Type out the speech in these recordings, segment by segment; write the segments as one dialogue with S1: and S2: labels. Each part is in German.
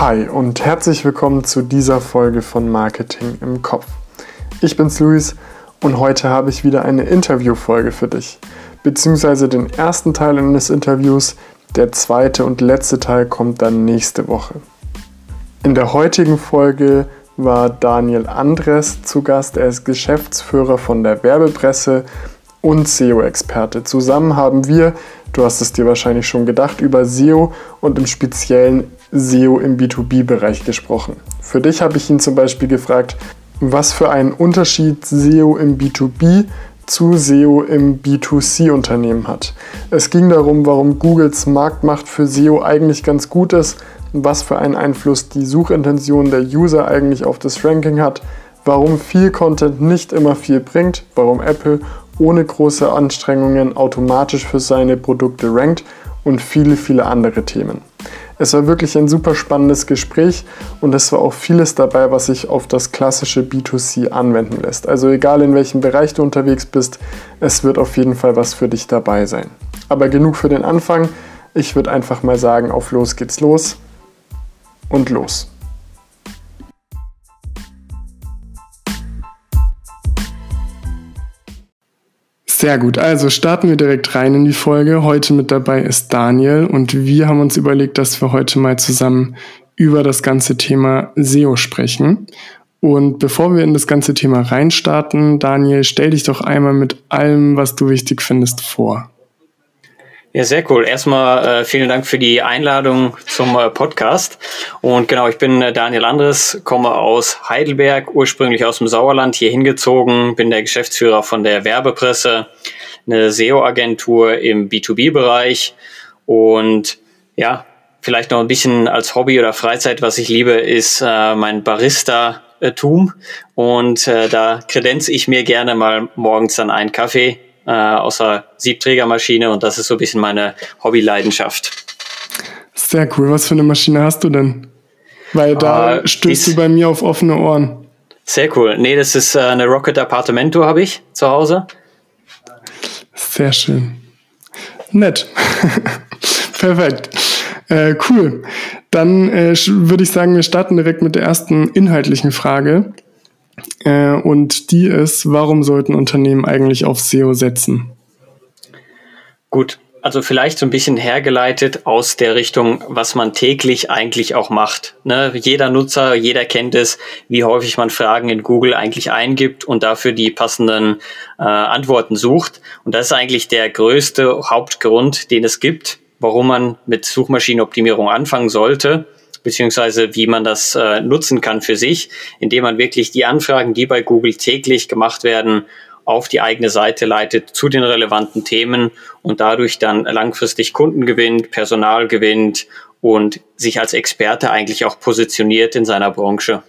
S1: Hi und herzlich willkommen zu dieser Folge von Marketing im Kopf. Ich bin's Luis und heute habe ich wieder eine Interviewfolge für dich, beziehungsweise den ersten Teil eines Interviews, der zweite und letzte Teil kommt dann nächste Woche. In der heutigen Folge war Daniel Andres zu Gast. Er ist Geschäftsführer von der Werbepresse und SEO-Experte. Zusammen haben wir, du hast es dir wahrscheinlich schon gedacht, über SEO und im Speziellen SEO im B2B-Bereich gesprochen. Für dich habe ich ihn zum Beispiel gefragt, was für einen Unterschied SEO im B2B zu SEO im B2C-Unternehmen hat. Es ging darum, warum Googles Marktmacht für SEO eigentlich ganz gut ist was für einen Einfluss die Suchintention der User eigentlich auf das Ranking hat, warum viel Content nicht immer viel bringt, warum Apple ohne große Anstrengungen automatisch für seine Produkte rankt und viele, viele andere Themen. Es war wirklich ein super spannendes Gespräch und es war auch vieles dabei, was sich auf das klassische B2C anwenden lässt. Also egal in welchem Bereich du unterwegs bist, es wird auf jeden Fall was für dich dabei sein. Aber genug für den Anfang. Ich würde einfach mal sagen, auf los geht's los und los. Sehr gut, also starten wir direkt rein in die Folge. Heute mit dabei ist Daniel und wir haben uns überlegt, dass wir heute mal zusammen über das ganze Thema SEO sprechen. Und bevor wir in das ganze Thema reinstarten, Daniel, stell dich doch einmal mit allem, was du wichtig findest, vor.
S2: Ja, sehr cool. Erstmal äh, vielen Dank für die Einladung zum äh, Podcast. Und genau, ich bin äh, Daniel Andres, komme aus Heidelberg, ursprünglich aus dem Sauerland, hier hingezogen, bin der Geschäftsführer von der Werbepresse, eine SEO-Agentur im B2B-Bereich. Und ja, vielleicht noch ein bisschen als Hobby oder Freizeit, was ich liebe, ist äh, mein Barista-Tum. Und äh, da kredenze ich mir gerne mal morgens dann einen Kaffee äh, außer Siebträgermaschine und das ist so ein bisschen meine Hobbyleidenschaft.
S1: Sehr cool. Was für eine Maschine hast du denn? Weil da äh, stößt du bei mir auf offene Ohren.
S2: Sehr cool. Nee, das ist äh, eine Rocket Appartamento habe ich zu Hause.
S1: Sehr schön. Nett. Perfekt. Äh, cool. Dann äh, würde ich sagen, wir starten direkt mit der ersten inhaltlichen Frage. Äh, und die ist, warum sollten Unternehmen eigentlich auf SEO setzen?
S2: Gut, also vielleicht so ein bisschen hergeleitet aus der Richtung, was man täglich eigentlich auch macht. Ne? Jeder Nutzer, jeder kennt es, wie häufig man Fragen in Google eigentlich eingibt und dafür die passenden äh, Antworten sucht. Und das ist eigentlich der größte Hauptgrund, den es gibt, warum man mit Suchmaschinenoptimierung anfangen sollte beziehungsweise wie man das äh, nutzen kann für sich, indem man wirklich die Anfragen, die bei Google täglich gemacht werden, auf die eigene Seite leitet zu den relevanten Themen und dadurch dann langfristig Kunden gewinnt, Personal gewinnt und sich als Experte eigentlich auch positioniert in seiner Branche.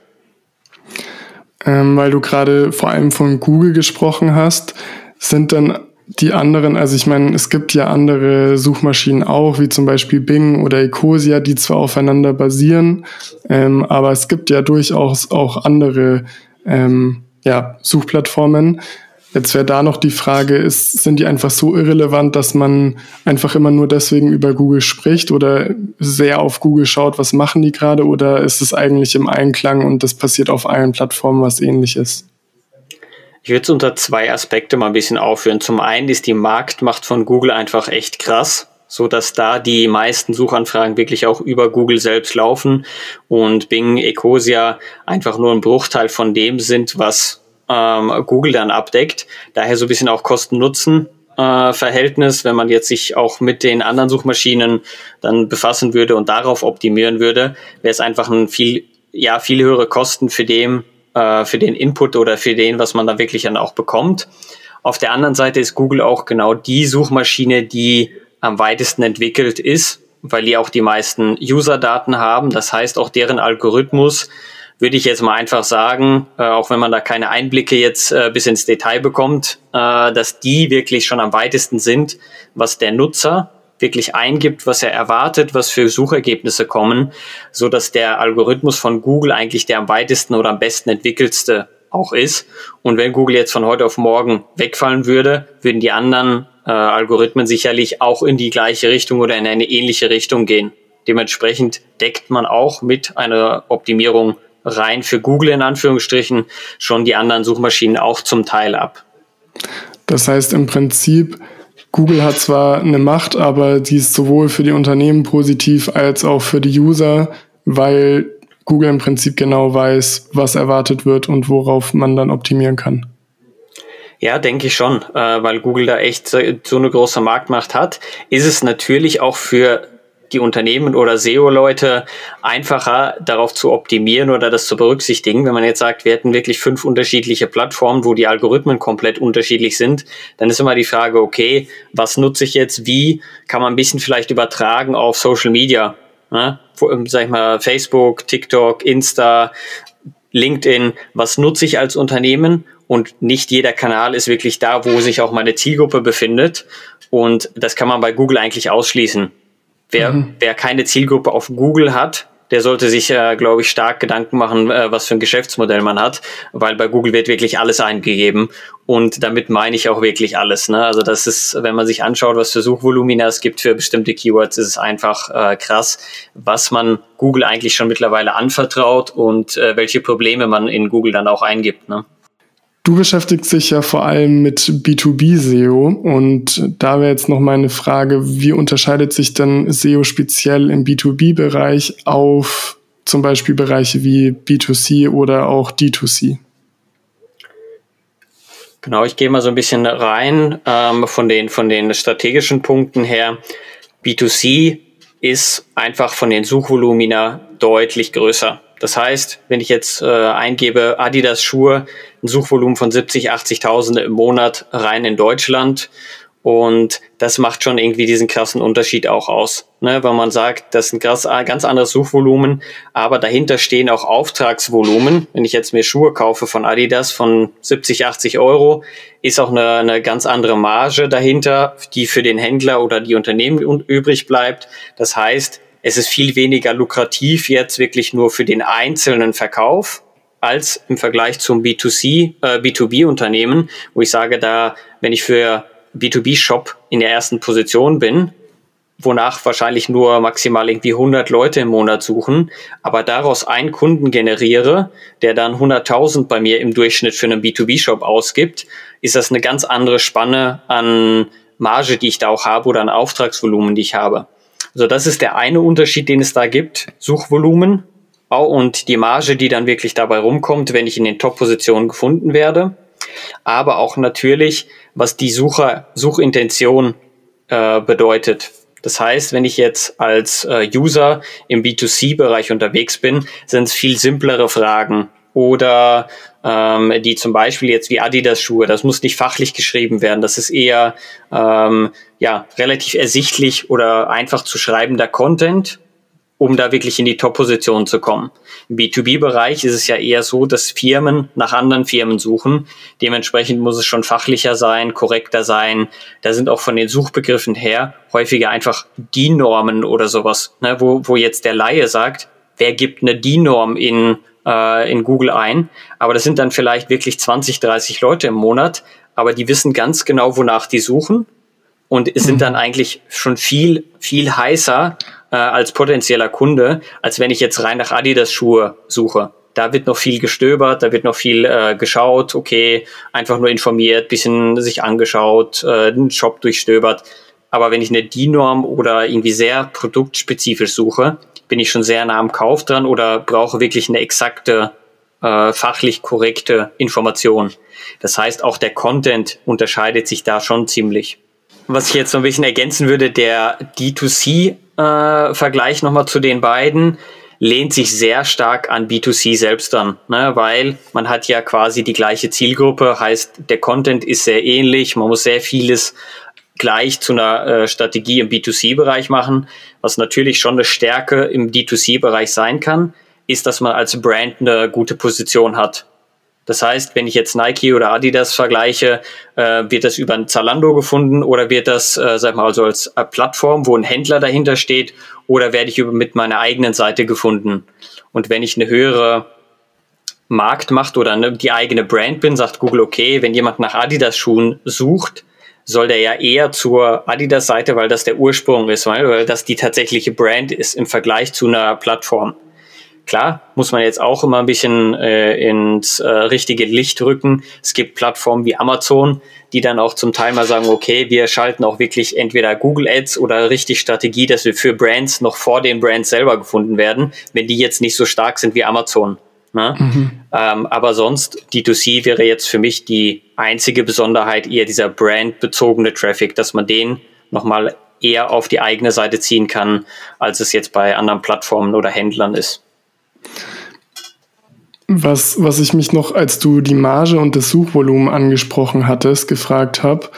S1: Ähm, weil du gerade vor allem von Google gesprochen hast, sind dann die anderen, also ich meine, es gibt ja andere Suchmaschinen auch, wie zum Beispiel Bing oder Ecosia, die zwar aufeinander basieren, ähm, aber es gibt ja durchaus auch andere ähm, ja, Suchplattformen. Jetzt wäre da noch die Frage, ist, sind die einfach so irrelevant, dass man einfach immer nur deswegen über Google spricht oder sehr auf Google schaut, was machen die gerade, oder ist es eigentlich im Einklang und das passiert auf allen Plattformen was ähnliches?
S2: Ich würde es unter zwei Aspekte mal ein bisschen aufführen. Zum einen ist die Marktmacht von Google einfach echt krass, so dass da die meisten Suchanfragen wirklich auch über Google selbst laufen und Bing, Ecosia einfach nur ein Bruchteil von dem sind, was ähm, Google dann abdeckt. Daher so ein bisschen auch Kosten-Nutzen. Äh, Verhältnis, wenn man jetzt sich auch mit den anderen Suchmaschinen dann befassen würde und darauf optimieren würde, wäre es einfach ein viel, ja, viel höhere Kosten für dem, äh, für den Input oder für den, was man da wirklich dann auch bekommt. Auf der anderen Seite ist Google auch genau die Suchmaschine, die am weitesten entwickelt ist, weil die auch die meisten User-Daten haben. Das heißt, auch deren Algorithmus würde ich jetzt mal einfach sagen, äh, auch wenn man da keine Einblicke jetzt äh, bis ins Detail bekommt, äh, dass die wirklich schon am weitesten sind, was der Nutzer wirklich eingibt, was er erwartet, was für Suchergebnisse kommen, so dass der Algorithmus von Google eigentlich der am weitesten oder am besten entwickelste auch ist. Und wenn Google jetzt von heute auf morgen wegfallen würde, würden die anderen äh, Algorithmen sicherlich auch in die gleiche Richtung oder in eine ähnliche Richtung gehen. Dementsprechend deckt man auch mit einer Optimierung rein für Google in Anführungsstrichen schon die anderen Suchmaschinen auch zum Teil ab.
S1: Das heißt im Prinzip, Google hat zwar eine Macht, aber die ist sowohl für die Unternehmen positiv als auch für die User, weil Google im Prinzip genau weiß, was erwartet wird und worauf man dann optimieren kann.
S2: Ja, denke ich schon, äh, weil Google da echt so, so eine große Marktmacht hat. Ist es natürlich auch für die Unternehmen oder SEO-Leute einfacher darauf zu optimieren oder das zu berücksichtigen. Wenn man jetzt sagt, wir hätten wirklich fünf unterschiedliche Plattformen, wo die Algorithmen komplett unterschiedlich sind, dann ist immer die Frage, okay, was nutze ich jetzt? Wie kann man ein bisschen vielleicht übertragen auf Social Media? Ne? Sag ich mal, Facebook, TikTok, Insta, LinkedIn. Was nutze ich als Unternehmen? Und nicht jeder Kanal ist wirklich da, wo sich auch meine Zielgruppe befindet. Und das kann man bei Google eigentlich ausschließen. Wer, mhm. wer keine Zielgruppe auf Google hat, der sollte sich, äh, glaube ich, stark Gedanken machen, äh, was für ein Geschäftsmodell man hat, weil bei Google wird wirklich alles eingegeben und damit meine ich auch wirklich alles. Ne? Also das ist, wenn man sich anschaut, was für Suchvolumina es gibt für bestimmte Keywords, ist es einfach äh, krass, was man Google eigentlich schon mittlerweile anvertraut und äh, welche Probleme man in Google dann auch eingibt. Ne?
S1: Du beschäftigst dich ja vor allem mit B2B-SEO und da wäre jetzt noch meine Frage, wie unterscheidet sich denn SEO speziell im B2B-Bereich auf zum Beispiel Bereiche wie B2C oder auch D2C?
S2: Genau, ich gehe mal so ein bisschen rein ähm, von, den, von den strategischen Punkten her. B2C ist einfach von den Suchvolumina deutlich größer. Das heißt, wenn ich jetzt äh, eingebe Adidas Schuhe, ein Suchvolumen von 70, 80.000 im Monat rein in Deutschland und das macht schon irgendwie diesen krassen Unterschied auch aus, ne? weil man sagt, das ist ein krass, ganz anderes Suchvolumen, aber dahinter stehen auch Auftragsvolumen. Wenn ich jetzt mir Schuhe kaufe von Adidas von 70, 80 Euro, ist auch eine, eine ganz andere Marge dahinter, die für den Händler oder die Unternehmen übrig bleibt. Das heißt, es ist viel weniger lukrativ jetzt wirklich nur für den einzelnen Verkauf als im Vergleich zum B2C, äh, B2B-Unternehmen, wo ich sage, da, wenn ich für B2B-Shop in der ersten Position bin, wonach wahrscheinlich nur maximal irgendwie 100 Leute im Monat suchen, aber daraus einen Kunden generiere, der dann 100.000 bei mir im Durchschnitt für einen B2B-Shop ausgibt, ist das eine ganz andere Spanne an Marge, die ich da auch habe oder an Auftragsvolumen, die ich habe. Also das ist der eine Unterschied, den es da gibt. Suchvolumen und die Marge, die dann wirklich dabei rumkommt, wenn ich in den Top-Positionen gefunden werde. Aber auch natürlich, was die Sucher, Suchintention äh, bedeutet. Das heißt, wenn ich jetzt als äh, User im B2C-Bereich unterwegs bin, sind es viel simplere Fragen oder ähm, die zum Beispiel jetzt wie Adidas Schuhe, das muss nicht fachlich geschrieben werden, das ist eher ähm, ja relativ ersichtlich oder einfach zu schreibender Content, um da wirklich in die Top-Position zu kommen. Im B2B-Bereich ist es ja eher so, dass Firmen nach anderen Firmen suchen. Dementsprechend muss es schon fachlicher sein, korrekter sein. Da sind auch von den Suchbegriffen her häufiger einfach die Normen oder sowas, ne, wo, wo jetzt der Laie sagt, wer gibt eine DIN-Norm in äh, in Google ein. Aber das sind dann vielleicht wirklich 20, 30 Leute im Monat, aber die wissen ganz genau, wonach die suchen und sind mhm. dann eigentlich schon viel, viel heißer äh, als potenzieller Kunde, als wenn ich jetzt rein nach Adidas Schuhe suche. Da wird noch viel gestöbert, da wird noch viel äh, geschaut, okay, einfach nur informiert, bisschen sich angeschaut, äh, den Shop durchstöbert. Aber wenn ich eine DIN-Norm oder irgendwie sehr produktspezifisch suche, bin ich schon sehr nah am Kauf dran oder brauche wirklich eine exakte, äh, fachlich korrekte Information. Das heißt, auch der Content unterscheidet sich da schon ziemlich. Was ich jetzt so ein bisschen ergänzen würde, der D2C-Vergleich äh, nochmal zu den beiden lehnt sich sehr stark an B2C selbst an, ne? weil man hat ja quasi die gleiche Zielgruppe, heißt der Content ist sehr ähnlich, man muss sehr vieles gleich zu einer äh, Strategie im B2C-Bereich machen. Was natürlich schon eine Stärke im D2C-Bereich sein kann, ist, dass man als Brand eine gute Position hat. Das heißt, wenn ich jetzt Nike oder Adidas vergleiche, äh, wird das über ein Zalando gefunden oder wird das, äh, sag mal, also als äh, Plattform, wo ein Händler dahinter steht, oder werde ich über, mit meiner eigenen Seite gefunden? Und wenn ich eine höhere Marktmacht oder eine, die eigene Brand bin, sagt Google, okay, wenn jemand nach Adidas Schuhen sucht, soll der ja eher zur Adidas-Seite, weil das der Ursprung ist, weil, weil das die tatsächliche Brand ist im Vergleich zu einer Plattform. Klar, muss man jetzt auch immer ein bisschen äh, ins äh, richtige Licht rücken. Es gibt Plattformen wie Amazon, die dann auch zum Teil mal sagen, okay, wir schalten auch wirklich entweder Google Ads oder richtig Strategie, dass wir für Brands noch vor den Brands selber gefunden werden, wenn die jetzt nicht so stark sind wie Amazon. Ne? Mhm. Ähm, aber sonst, D2C wäre jetzt für mich die einzige Besonderheit eher dieser brandbezogene Traffic, dass man den nochmal eher auf die eigene Seite ziehen kann, als es jetzt bei anderen Plattformen oder Händlern ist.
S1: Was, was ich mich noch, als du die Marge und das Suchvolumen angesprochen hattest, gefragt habe,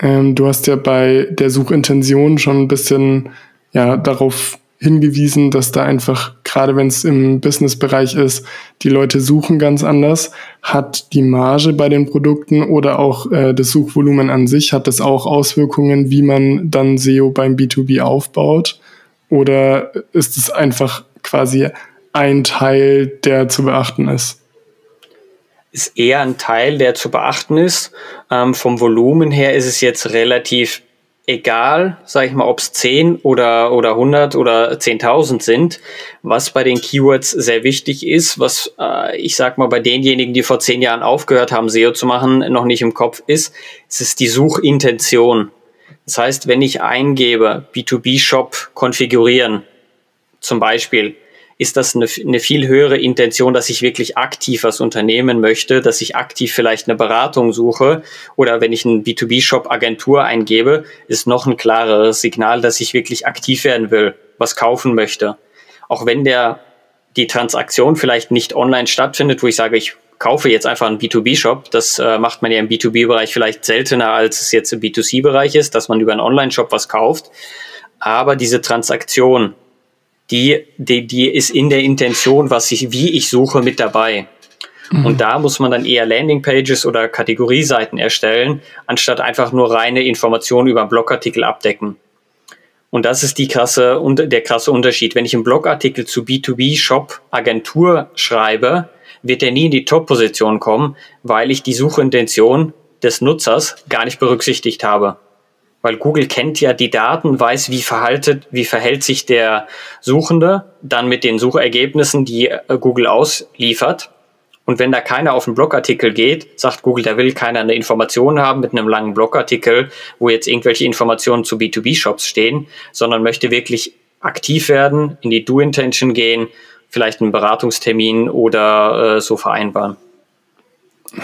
S1: ähm, du hast ja bei der Suchintention schon ein bisschen ja, darauf hingewiesen, dass da einfach, gerade wenn es im Business-Bereich ist, die Leute suchen ganz anders. Hat die Marge bei den Produkten oder auch äh, das Suchvolumen an sich, hat das auch Auswirkungen, wie man dann SEO beim B2B aufbaut? Oder ist es einfach quasi ein Teil, der zu beachten ist?
S2: Ist eher ein Teil, der zu beachten ist. Ähm, vom Volumen her ist es jetzt relativ egal, sage ich mal, ob es 10 oder, oder 100 oder 10.000 sind. Was bei den Keywords sehr wichtig ist, was äh, ich sag mal bei denjenigen, die vor 10 Jahren aufgehört haben, SEO zu machen, noch nicht im Kopf ist, es ist die Suchintention. Das heißt, wenn ich eingebe, B2B-Shop konfigurieren, zum Beispiel, ist das eine, eine viel höhere Intention, dass ich wirklich aktiv was unternehmen möchte, dass ich aktiv vielleicht eine Beratung suche oder wenn ich einen B2B-Shop Agentur eingebe, ist noch ein klareres Signal, dass ich wirklich aktiv werden will, was kaufen möchte. Auch wenn der die Transaktion vielleicht nicht online stattfindet, wo ich sage, ich kaufe jetzt einfach einen B2B-Shop. Das äh, macht man ja im B2B-Bereich vielleicht seltener, als es jetzt im B2C-Bereich ist, dass man über einen Online-Shop was kauft. Aber diese Transaktion, die, die, die ist in der Intention, was ich, wie ich suche, mit dabei. Mhm. Und da muss man dann eher Landingpages oder Kategorieseiten erstellen, anstatt einfach nur reine Informationen über einen Blogartikel abdecken. Und das ist die krasse, der krasse Unterschied. Wenn ich einen Blogartikel zu B2B-Shop Agentur schreibe, wird er nie in die Top-Position kommen, weil ich die Suchintention des Nutzers gar nicht berücksichtigt habe weil Google kennt ja die Daten, weiß, wie verhaltet, wie verhält sich der Suchende dann mit den Suchergebnissen, die äh, Google ausliefert. Und wenn da keiner auf einen Blogartikel geht, sagt Google, da will keiner eine Information haben mit einem langen Blogartikel, wo jetzt irgendwelche Informationen zu B2B-Shops stehen, sondern möchte wirklich aktiv werden, in die Do-Intention gehen, vielleicht einen Beratungstermin oder äh, so vereinbaren.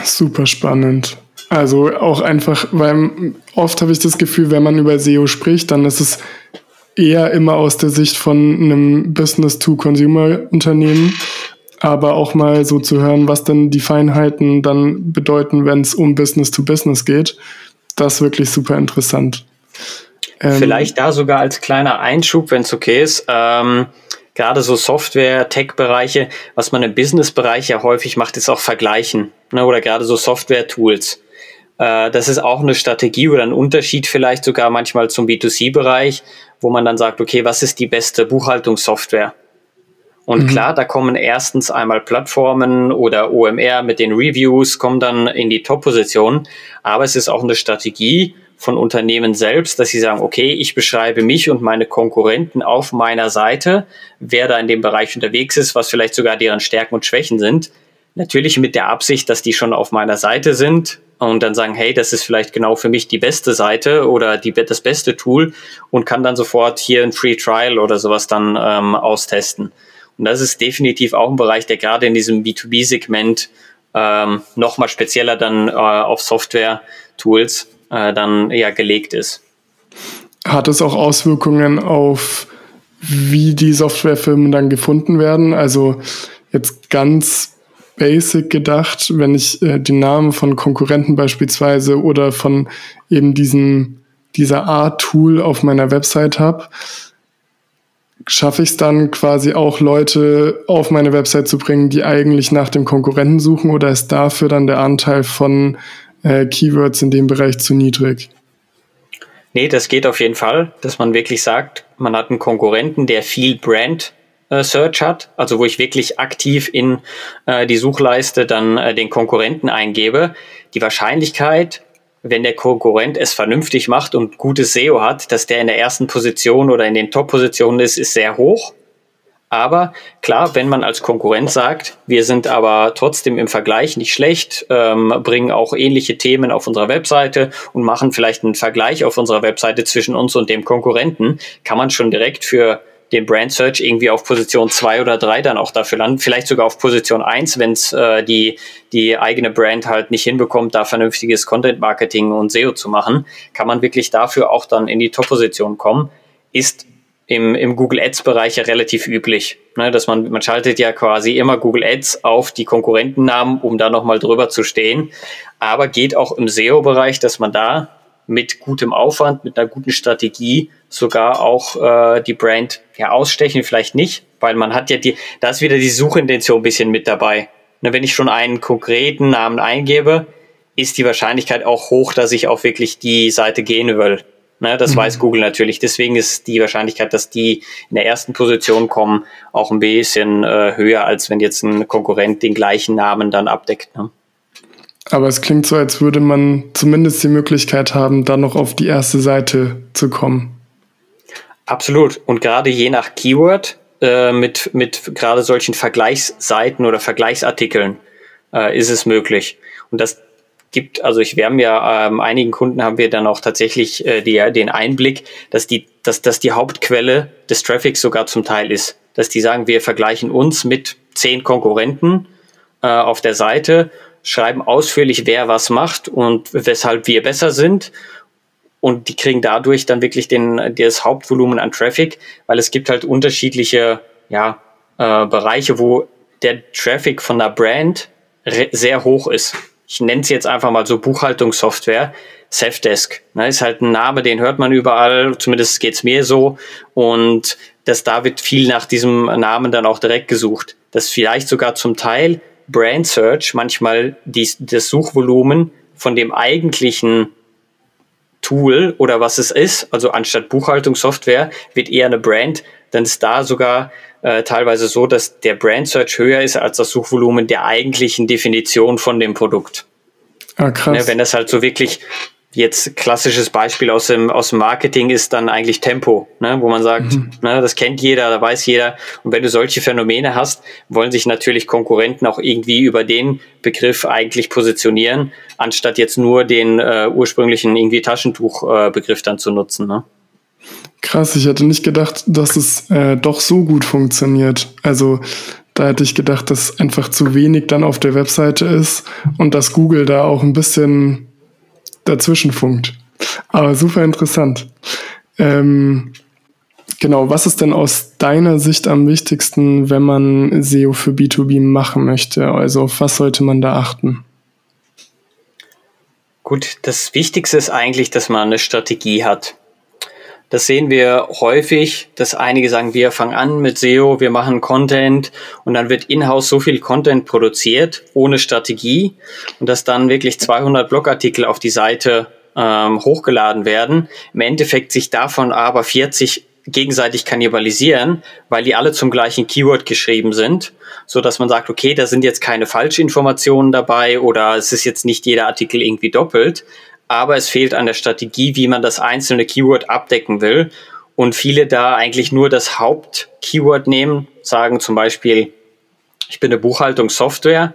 S1: Super spannend. Also auch einfach, weil oft habe ich das Gefühl, wenn man über SEO spricht, dann ist es eher immer aus der Sicht von einem Business-to-Consumer-Unternehmen, aber auch mal so zu hören, was denn die Feinheiten dann bedeuten, wenn es um Business-to-Business geht. Das ist wirklich super interessant.
S2: Ähm, Vielleicht da sogar als kleiner Einschub, wenn es okay ist. Ähm, gerade so Software, Tech-Bereiche, was man im Business-Bereich ja häufig macht, ist auch vergleichen. Ne? Oder gerade so Software-Tools. Äh, das ist auch eine Strategie oder ein Unterschied vielleicht sogar manchmal zum B2C-Bereich, wo man dann sagt, okay, was ist die beste Buchhaltungssoftware? Und mhm. klar, da kommen erstens einmal Plattformen oder OMR mit den Reviews, kommen dann in die Top-Position. Aber es ist auch eine Strategie von Unternehmen selbst, dass sie sagen, okay, ich beschreibe mich und meine Konkurrenten auf meiner Seite, wer da in dem Bereich unterwegs ist, was vielleicht sogar deren Stärken und Schwächen sind. Natürlich mit der Absicht, dass die schon auf meiner Seite sind, und dann sagen, hey, das ist vielleicht genau für mich die beste Seite oder die, das beste Tool und kann dann sofort hier ein Free Trial oder sowas dann ähm, austesten. Und das ist definitiv auch ein Bereich, der gerade in diesem B2B-Segment ähm, nochmal spezieller dann äh, auf Software-Tools äh, dann ja gelegt ist.
S1: Hat es auch Auswirkungen auf, wie die Softwarefirmen dann gefunden werden? Also jetzt ganz basic gedacht, wenn ich äh, den Namen von Konkurrenten beispielsweise oder von eben diesem, dieser Art Tool auf meiner Website habe, schaffe ich es dann quasi auch Leute auf meine Website zu bringen, die eigentlich nach dem Konkurrenten suchen oder ist dafür dann der Anteil von äh, Keywords in dem Bereich zu niedrig?
S2: Nee, das geht auf jeden Fall, dass man wirklich sagt, man hat einen Konkurrenten, der viel Brand äh, Search hat, also wo ich wirklich aktiv in äh, die Suchleiste dann äh, den Konkurrenten eingebe, die Wahrscheinlichkeit, wenn der Konkurrent es vernünftig macht und gutes SEO hat, dass der in der ersten Position oder in den Top-Positionen ist, ist sehr hoch. Aber klar, wenn man als Konkurrent sagt, wir sind aber trotzdem im Vergleich nicht schlecht, ähm, bringen auch ähnliche Themen auf unserer Webseite und machen vielleicht einen Vergleich auf unserer Webseite zwischen uns und dem Konkurrenten, kann man schon direkt für den Brand Search irgendwie auf Position 2 oder 3 dann auch dafür landen, vielleicht sogar auf Position 1, wenn es äh, die, die eigene Brand halt nicht hinbekommt, da vernünftiges Content Marketing und SEO zu machen, kann man wirklich dafür auch dann in die Top-Position kommen. Ist im, im Google Ads-Bereich ja relativ üblich, ne, dass man, man schaltet ja quasi immer Google Ads auf die Konkurrentennamen, um da nochmal drüber zu stehen. Aber geht auch im SEO-Bereich, dass man da mit gutem Aufwand, mit einer guten Strategie sogar auch äh, die Brand ja ausstechen, vielleicht nicht, weil man hat ja die, da ist wieder die Suchintention ein bisschen mit dabei. Ne, wenn ich schon einen konkreten Namen eingebe, ist die Wahrscheinlichkeit auch hoch, dass ich auch wirklich die Seite gehen will. Ne, das mhm. weiß Google natürlich. Deswegen ist die Wahrscheinlichkeit, dass die in der ersten Position kommen, auch ein bisschen äh, höher, als wenn jetzt ein Konkurrent den gleichen Namen dann abdeckt. Ne?
S1: Aber es klingt so, als würde man zumindest die Möglichkeit haben, dann noch auf die erste Seite zu kommen.
S2: Absolut. Und gerade je nach Keyword äh, mit, mit gerade solchen Vergleichsseiten oder Vergleichsartikeln äh, ist es möglich. Und das gibt, also ich, wir haben ja ähm, einigen Kunden haben wir dann auch tatsächlich äh, die, den Einblick, dass die, dass, dass die Hauptquelle des Traffics sogar zum Teil ist. Dass die sagen, wir vergleichen uns mit zehn Konkurrenten äh, auf der Seite, schreiben ausführlich, wer was macht und weshalb wir besser sind. Und die kriegen dadurch dann wirklich den, das Hauptvolumen an Traffic, weil es gibt halt unterschiedliche ja, äh, Bereiche, wo der Traffic von der Brand sehr hoch ist ich nenne es jetzt einfach mal so Buchhaltungssoftware, Safdesk. Ne, ist halt ein Name, den hört man überall, zumindest geht's mir so. Und das, da wird viel nach diesem Namen dann auch direkt gesucht. Das vielleicht sogar zum Teil Brand Search manchmal die, das Suchvolumen von dem eigentlichen Tool oder was es ist, also anstatt Buchhaltungssoftware, wird eher eine Brand, dann ist da sogar äh, teilweise so, dass der Brand Search höher ist als das Suchvolumen der eigentlichen Definition von dem Produkt. Ah, krass. Ne, wenn das halt so wirklich jetzt klassisches Beispiel aus dem, aus dem Marketing ist dann eigentlich Tempo, ne, wo man sagt, mhm. ne, das kennt jeder, da weiß jeder. Und wenn du solche Phänomene hast, wollen sich natürlich Konkurrenten auch irgendwie über den Begriff eigentlich positionieren, anstatt jetzt nur den äh, ursprünglichen irgendwie Taschentuchbegriff äh, dann zu nutzen. Ne?
S1: Krass, ich hätte nicht gedacht, dass es äh, doch so gut funktioniert. Also da hätte ich gedacht, dass einfach zu wenig dann auf der Webseite ist und dass Google da auch ein bisschen dazwischen funkt. Aber super interessant. Ähm, genau, was ist denn aus deiner Sicht am wichtigsten, wenn man SEO für B2B machen möchte? Also auf was sollte man da achten?
S2: Gut, das Wichtigste ist eigentlich, dass man eine Strategie hat. Das sehen wir häufig, dass einige sagen, wir fangen an mit SEO, wir machen Content und dann wird in-house so viel Content produziert ohne Strategie. Und dass dann wirklich 200 Blogartikel auf die Seite ähm, hochgeladen werden. Im Endeffekt sich davon aber 40 gegenseitig kannibalisieren, weil die alle zum gleichen Keyword geschrieben sind, so dass man sagt, okay, da sind jetzt keine Falschinformationen dabei oder es ist jetzt nicht jeder Artikel irgendwie doppelt, aber es fehlt an der Strategie, wie man das einzelne Keyword abdecken will. Und viele da eigentlich nur das Hauptkeyword nehmen, sagen zum Beispiel, ich bin eine Buchhaltungssoftware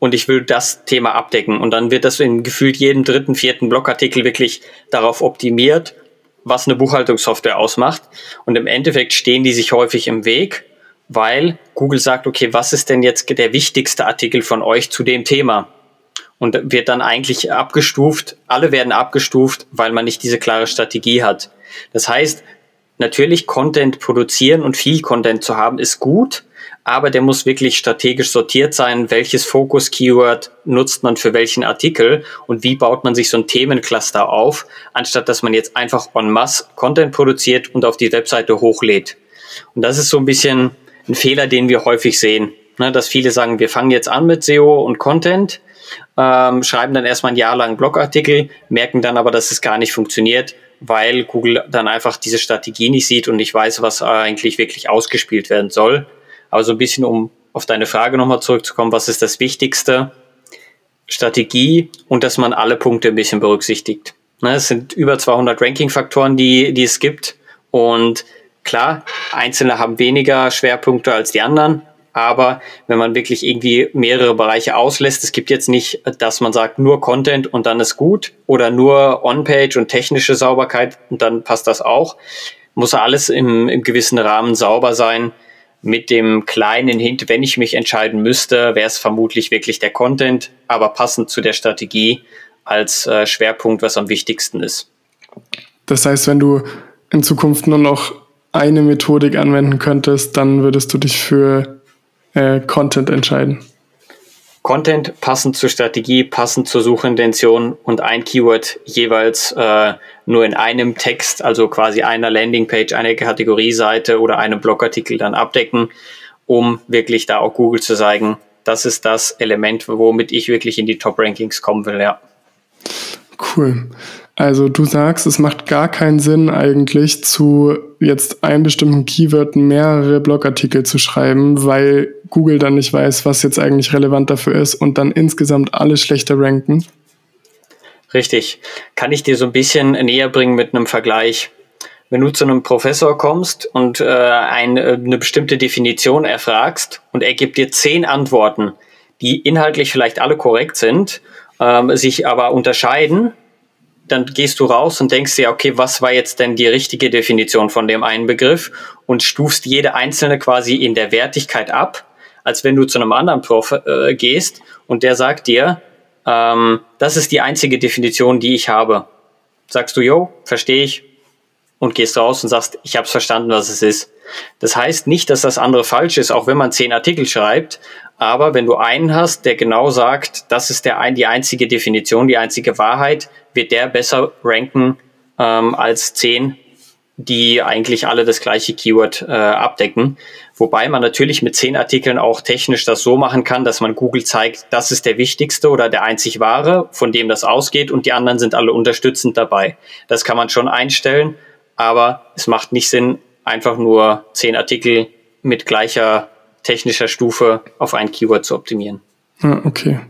S2: und ich will das Thema abdecken. Und dann wird das in gefühlt jedem dritten, vierten Blogartikel wirklich darauf optimiert, was eine Buchhaltungssoftware ausmacht. Und im Endeffekt stehen die sich häufig im Weg, weil Google sagt, okay, was ist denn jetzt der wichtigste Artikel von euch zu dem Thema? Und wird dann eigentlich abgestuft. Alle werden abgestuft, weil man nicht diese klare Strategie hat. Das heißt, natürlich Content produzieren und viel Content zu haben ist gut, aber der muss wirklich strategisch sortiert sein. Welches Fokus-Keyword nutzt man für welchen Artikel und wie baut man sich so ein Themencluster auf, anstatt dass man jetzt einfach en masse Content produziert und auf die Webseite hochlädt. Und das ist so ein bisschen ein Fehler, den wir häufig sehen, ne, dass viele sagen, wir fangen jetzt an mit SEO und Content, ähm, schreiben dann erstmal ein Jahr lang Blogartikel, merken dann aber, dass es gar nicht funktioniert, weil Google dann einfach diese Strategie nicht sieht und nicht weiß, was eigentlich wirklich ausgespielt werden soll. Aber so ein bisschen, um auf deine Frage nochmal zurückzukommen, was ist das Wichtigste? Strategie und dass man alle Punkte ein bisschen berücksichtigt. Ne, es sind über 200 Ranking-Faktoren, die, die es gibt. Und klar, einzelne haben weniger Schwerpunkte als die anderen. Aber wenn man wirklich irgendwie mehrere Bereiche auslässt, es gibt jetzt nicht, dass man sagt, nur Content und dann ist gut oder nur On-Page und technische Sauberkeit und dann passt das auch. Muss alles im, im gewissen Rahmen sauber sein. Mit dem kleinen Hint, wenn ich mich entscheiden müsste, wäre es vermutlich wirklich der Content, aber passend zu der Strategie als äh, Schwerpunkt, was am wichtigsten ist.
S1: Das heißt, wenn du in Zukunft nur noch eine Methodik anwenden könntest, dann würdest du dich für äh, Content entscheiden.
S2: Content passend zur Strategie, passend zur Suchintention und ein Keyword jeweils äh, nur in einem Text, also quasi einer Landingpage, einer Kategorieseite oder einem Blogartikel dann abdecken, um wirklich da auch Google zu zeigen, das ist das Element, womit ich wirklich in die Top-Rankings kommen will, ja.
S1: Cool. Also du sagst, es macht gar keinen Sinn eigentlich zu jetzt einem bestimmten Keyword mehrere Blogartikel zu schreiben, weil Google dann nicht weiß, was jetzt eigentlich relevant dafür ist und dann insgesamt alle schlechter ranken.
S2: Richtig. Kann ich dir so ein bisschen näher bringen mit einem Vergleich? Wenn du zu einem Professor kommst und äh, ein, äh, eine bestimmte Definition erfragst und er gibt dir zehn Antworten, die inhaltlich vielleicht alle korrekt sind, ähm, sich aber unterscheiden, dann gehst du raus und denkst dir, okay, was war jetzt denn die richtige Definition von dem einen Begriff und stufst jede einzelne quasi in der Wertigkeit ab, als wenn du zu einem anderen Prof äh, gehst und der sagt dir, ähm, das ist die einzige Definition, die ich habe. Sagst du, jo, verstehe ich und gehst raus und sagst, ich habe es verstanden, was es ist. Das heißt nicht, dass das andere falsch ist, auch wenn man zehn Artikel schreibt, aber wenn du einen hast, der genau sagt, das ist der, die einzige Definition, die einzige Wahrheit, wird der besser ranken ähm, als zehn, die eigentlich alle das gleiche Keyword äh, abdecken. Wobei man natürlich mit zehn Artikeln auch technisch das so machen kann, dass man Google zeigt, das ist der wichtigste oder der einzig wahre, von dem das ausgeht und die anderen sind alle unterstützend dabei. Das kann man schon einstellen, aber es macht nicht Sinn, einfach nur zehn Artikel mit gleicher technischer Stufe auf ein Keyword zu optimieren.
S1: Ja, okay.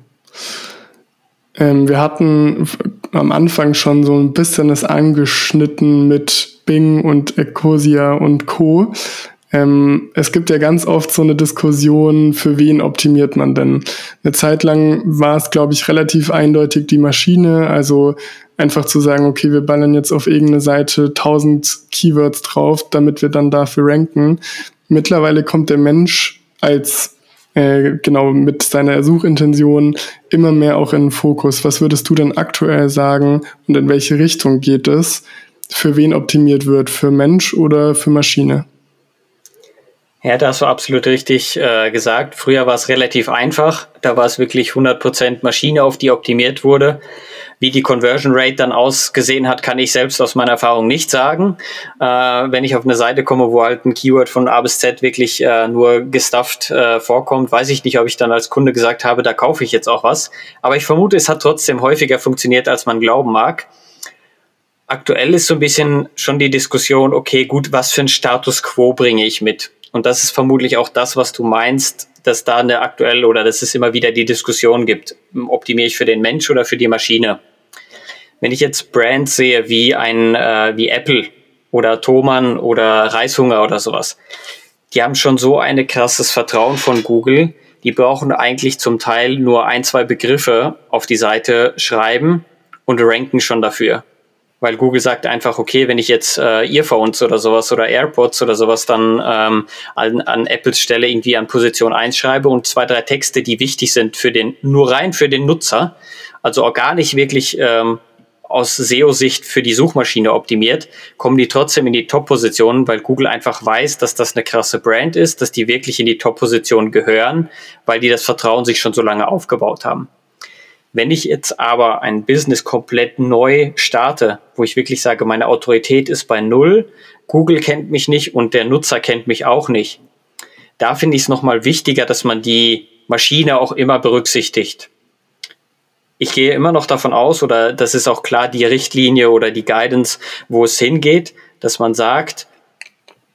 S1: Ähm, wir hatten am Anfang schon so ein bisschen es angeschnitten mit Bing und Ecosia und Co. Ähm, es gibt ja ganz oft so eine Diskussion, für wen optimiert man denn? Eine Zeit lang war es, glaube ich, relativ eindeutig die Maschine, also einfach zu sagen, okay, wir ballern jetzt auf irgendeine Seite 1000 Keywords drauf, damit wir dann dafür ranken. Mittlerweile kommt der Mensch als äh, genau mit seiner Suchintention immer mehr auch in den Fokus. Was würdest du denn aktuell sagen und in welche Richtung geht es? Für wen optimiert wird? Für Mensch oder für Maschine?
S2: Ja, da hast du absolut richtig äh, gesagt. Früher war es relativ einfach. Da war es wirklich 100% Maschine, auf die optimiert wurde. Wie die Conversion Rate dann ausgesehen hat, kann ich selbst aus meiner Erfahrung nicht sagen. Äh, wenn ich auf eine Seite komme, wo halt ein Keyword von A bis Z wirklich äh, nur gestufft äh, vorkommt, weiß ich nicht, ob ich dann als Kunde gesagt habe, da kaufe ich jetzt auch was. Aber ich vermute, es hat trotzdem häufiger funktioniert, als man glauben mag. Aktuell ist so ein bisschen schon die Diskussion, okay, gut, was für ein Status quo bringe ich mit? Und das ist vermutlich auch das, was du meinst, dass da eine aktuell oder dass es immer wieder die Diskussion gibt, optimiere ich für den Mensch oder für die Maschine? Wenn ich jetzt Brands sehe wie ein äh, wie Apple oder Thomann oder Reishunger oder sowas, die haben schon so ein krasses Vertrauen von Google. Die brauchen eigentlich zum Teil nur ein, zwei Begriffe auf die Seite schreiben und ranken schon dafür. Weil Google sagt einfach, okay, wenn ich jetzt äh, Earphones oder sowas oder AirPods oder sowas dann ähm, an, an Apples Stelle irgendwie an Position 1 schreibe und zwei, drei Texte, die wichtig sind für den, nur rein für den Nutzer, also nicht wirklich ähm, aus SEO-Sicht für die Suchmaschine optimiert, kommen die trotzdem in die Top-Positionen, weil Google einfach weiß, dass das eine krasse Brand ist, dass die wirklich in die Top-Position gehören, weil die das Vertrauen sich schon so lange aufgebaut haben. Wenn ich jetzt aber ein Business komplett neu starte, wo ich wirklich sage, meine Autorität ist bei Null, Google kennt mich nicht und der Nutzer kennt mich auch nicht, da finde ich es nochmal wichtiger, dass man die Maschine auch immer berücksichtigt. Ich gehe immer noch davon aus, oder das ist auch klar die Richtlinie oder die Guidance, wo es hingeht, dass man sagt,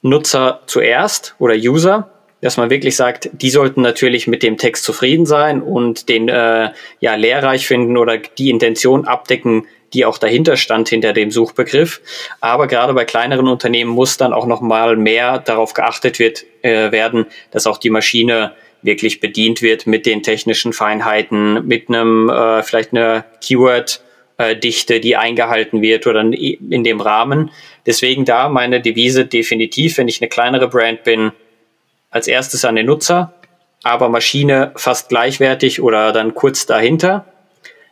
S2: Nutzer zuerst oder User dass man wirklich sagt, die sollten natürlich mit dem Text zufrieden sein und den äh, ja lehrreich finden oder die Intention abdecken, die auch dahinter stand hinter dem Suchbegriff. Aber gerade bei kleineren Unternehmen muss dann auch noch mal mehr darauf geachtet wird äh, werden, dass auch die Maschine wirklich bedient wird mit den technischen Feinheiten, mit einem äh, vielleicht eine Keyword äh, Dichte, die eingehalten wird oder in dem Rahmen. Deswegen da meine Devise definitiv, wenn ich eine kleinere Brand bin, als erstes an den Nutzer, aber Maschine fast gleichwertig oder dann kurz dahinter.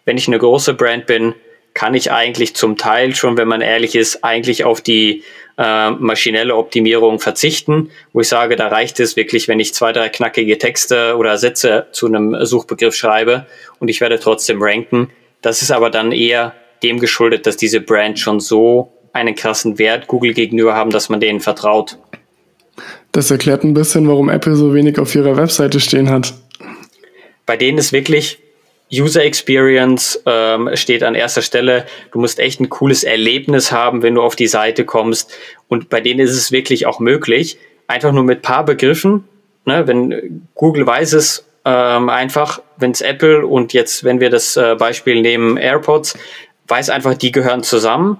S2: Wenn ich eine große Brand bin, kann ich eigentlich zum Teil schon, wenn man ehrlich ist, eigentlich auf die äh, maschinelle Optimierung verzichten, wo ich sage, da reicht es wirklich, wenn ich zwei, drei knackige Texte oder Sätze zu einem Suchbegriff schreibe und ich werde trotzdem ranken. Das ist aber dann eher dem geschuldet, dass diese Brand schon so einen krassen Wert Google gegenüber haben, dass man denen vertraut.
S1: Das erklärt ein bisschen, warum Apple so wenig auf ihrer Webseite stehen hat.
S2: Bei denen ist wirklich User Experience ähm, steht an erster Stelle. Du musst echt ein cooles Erlebnis haben, wenn du auf die Seite kommst. Und bei denen ist es wirklich auch möglich, einfach nur mit paar Begriffen, ne, wenn Google weiß es ähm, einfach, wenn es Apple und jetzt, wenn wir das äh, Beispiel nehmen, AirPods, weiß einfach, die gehören zusammen.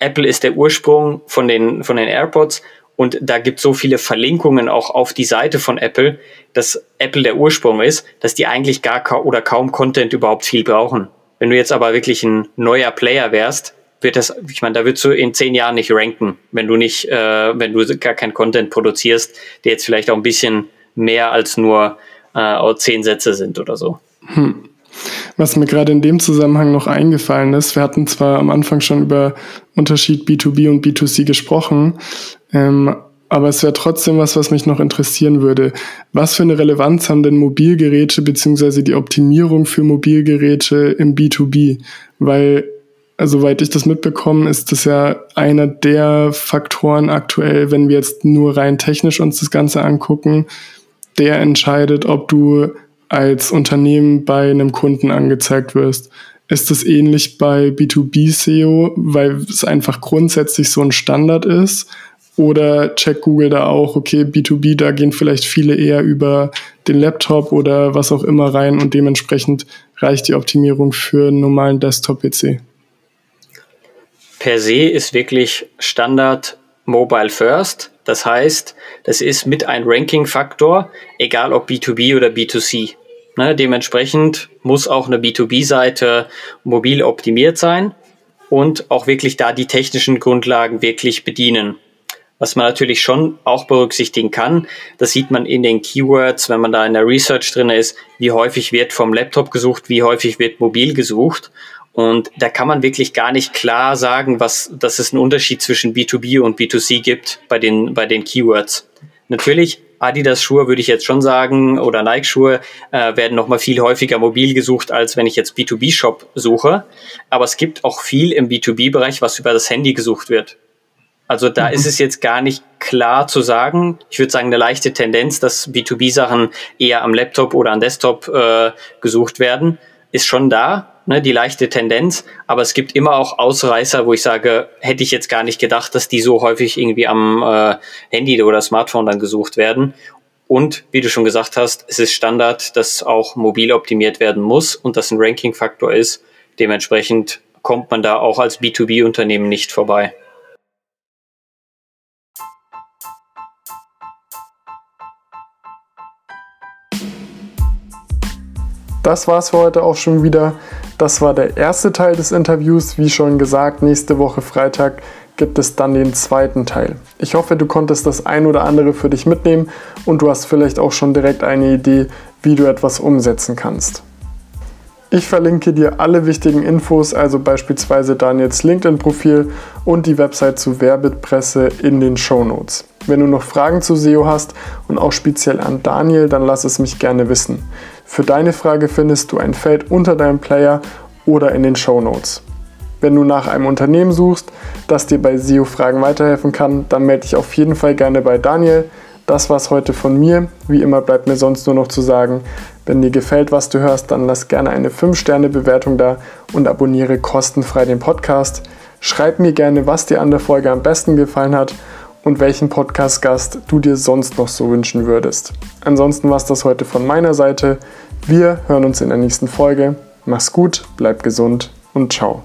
S2: Apple ist der Ursprung von den, von den AirPods und da gibt so viele Verlinkungen auch auf die Seite von Apple, dass Apple der Ursprung ist, dass die eigentlich gar ka oder kaum Content überhaupt viel brauchen. Wenn du jetzt aber wirklich ein neuer Player wärst, wird das, ich meine, da würdest du in zehn Jahren nicht ranken, wenn du nicht, äh, wenn du gar kein Content produzierst, der jetzt vielleicht auch ein bisschen mehr als nur äh, zehn Sätze sind oder so. Hm.
S1: Was mir gerade in dem Zusammenhang noch eingefallen ist, wir hatten zwar am Anfang schon über Unterschied B2B und B2C gesprochen, ähm, aber es wäre trotzdem was, was mich noch interessieren würde. Was für eine Relevanz haben denn Mobilgeräte beziehungsweise die Optimierung für Mobilgeräte im B2B? Weil, also, soweit ich das mitbekomme, ist das ja einer der Faktoren aktuell, wenn wir jetzt nur rein technisch uns das Ganze angucken, der entscheidet, ob du als Unternehmen bei einem Kunden angezeigt wirst. Ist das ähnlich bei B2B SEO, weil es einfach grundsätzlich so ein Standard ist? Oder checkt Google da auch, okay, B2B, da gehen vielleicht viele eher über den Laptop oder was auch immer rein und dementsprechend reicht die Optimierung für einen normalen Desktop-PC?
S2: Per se ist wirklich Standard Mobile First. Das heißt, das ist mit ein Ranking-Faktor, egal ob B2B oder B2C. Ne, dementsprechend muss auch eine B2B-Seite mobil optimiert sein und auch wirklich da die technischen Grundlagen wirklich bedienen. Was man natürlich schon auch berücksichtigen kann, das sieht man in den Keywords, wenn man da in der Research drin ist, wie häufig wird vom Laptop gesucht, wie häufig wird mobil gesucht. Und da kann man wirklich gar nicht klar sagen, was, dass es einen Unterschied zwischen B2B und B2C gibt bei den, bei den Keywords. Natürlich, Adidas-Schuhe würde ich jetzt schon sagen oder Nike-Schuhe äh, werden nochmal viel häufiger mobil gesucht, als wenn ich jetzt B2B-Shop suche. Aber es gibt auch viel im B2B-Bereich, was über das Handy gesucht wird. Also da mhm. ist es jetzt gar nicht klar zu sagen. Ich würde sagen, eine leichte Tendenz, dass B2B-Sachen eher am Laptop oder am Desktop äh, gesucht werden, ist schon da ne, die leichte Tendenz, aber es gibt immer auch Ausreißer, wo ich sage, hätte ich jetzt gar nicht gedacht, dass die so häufig irgendwie am äh, Handy oder Smartphone dann gesucht werden. Und wie du schon gesagt hast, es ist Standard, dass auch mobil optimiert werden muss und das ein Ranking-Faktor ist. Dementsprechend kommt man da auch als B2B-Unternehmen nicht vorbei.
S1: Das war's für heute auch schon wieder. Das war der erste Teil des Interviews. Wie schon gesagt, nächste Woche Freitag gibt es dann den zweiten Teil. Ich hoffe, du konntest das ein oder andere für dich mitnehmen und du hast vielleicht auch schon direkt eine Idee, wie du etwas umsetzen kannst. Ich verlinke dir alle wichtigen Infos, also beispielsweise Daniels LinkedIn-Profil und die Website zu Werbetpresse in den Show Notes. Wenn du noch Fragen zu SEO hast und auch speziell an Daniel, dann lass es mich gerne wissen. Für deine Frage findest du ein Feld unter deinem Player oder in den Show Notes. Wenn du nach einem Unternehmen suchst, das dir bei SEO-Fragen weiterhelfen kann, dann melde dich auf jeden Fall gerne bei Daniel. Das war's heute von mir. Wie immer bleibt mir sonst nur noch zu sagen, wenn dir gefällt, was du hörst, dann lass gerne eine 5-Sterne-Bewertung da und abonniere kostenfrei den Podcast. Schreib mir gerne, was dir an der Folge am besten gefallen hat
S3: und welchen Podcast-Gast du dir sonst noch so wünschen würdest. Ansonsten war es das heute von meiner Seite. Wir hören uns in der nächsten Folge. Mach's gut, bleib gesund und ciao.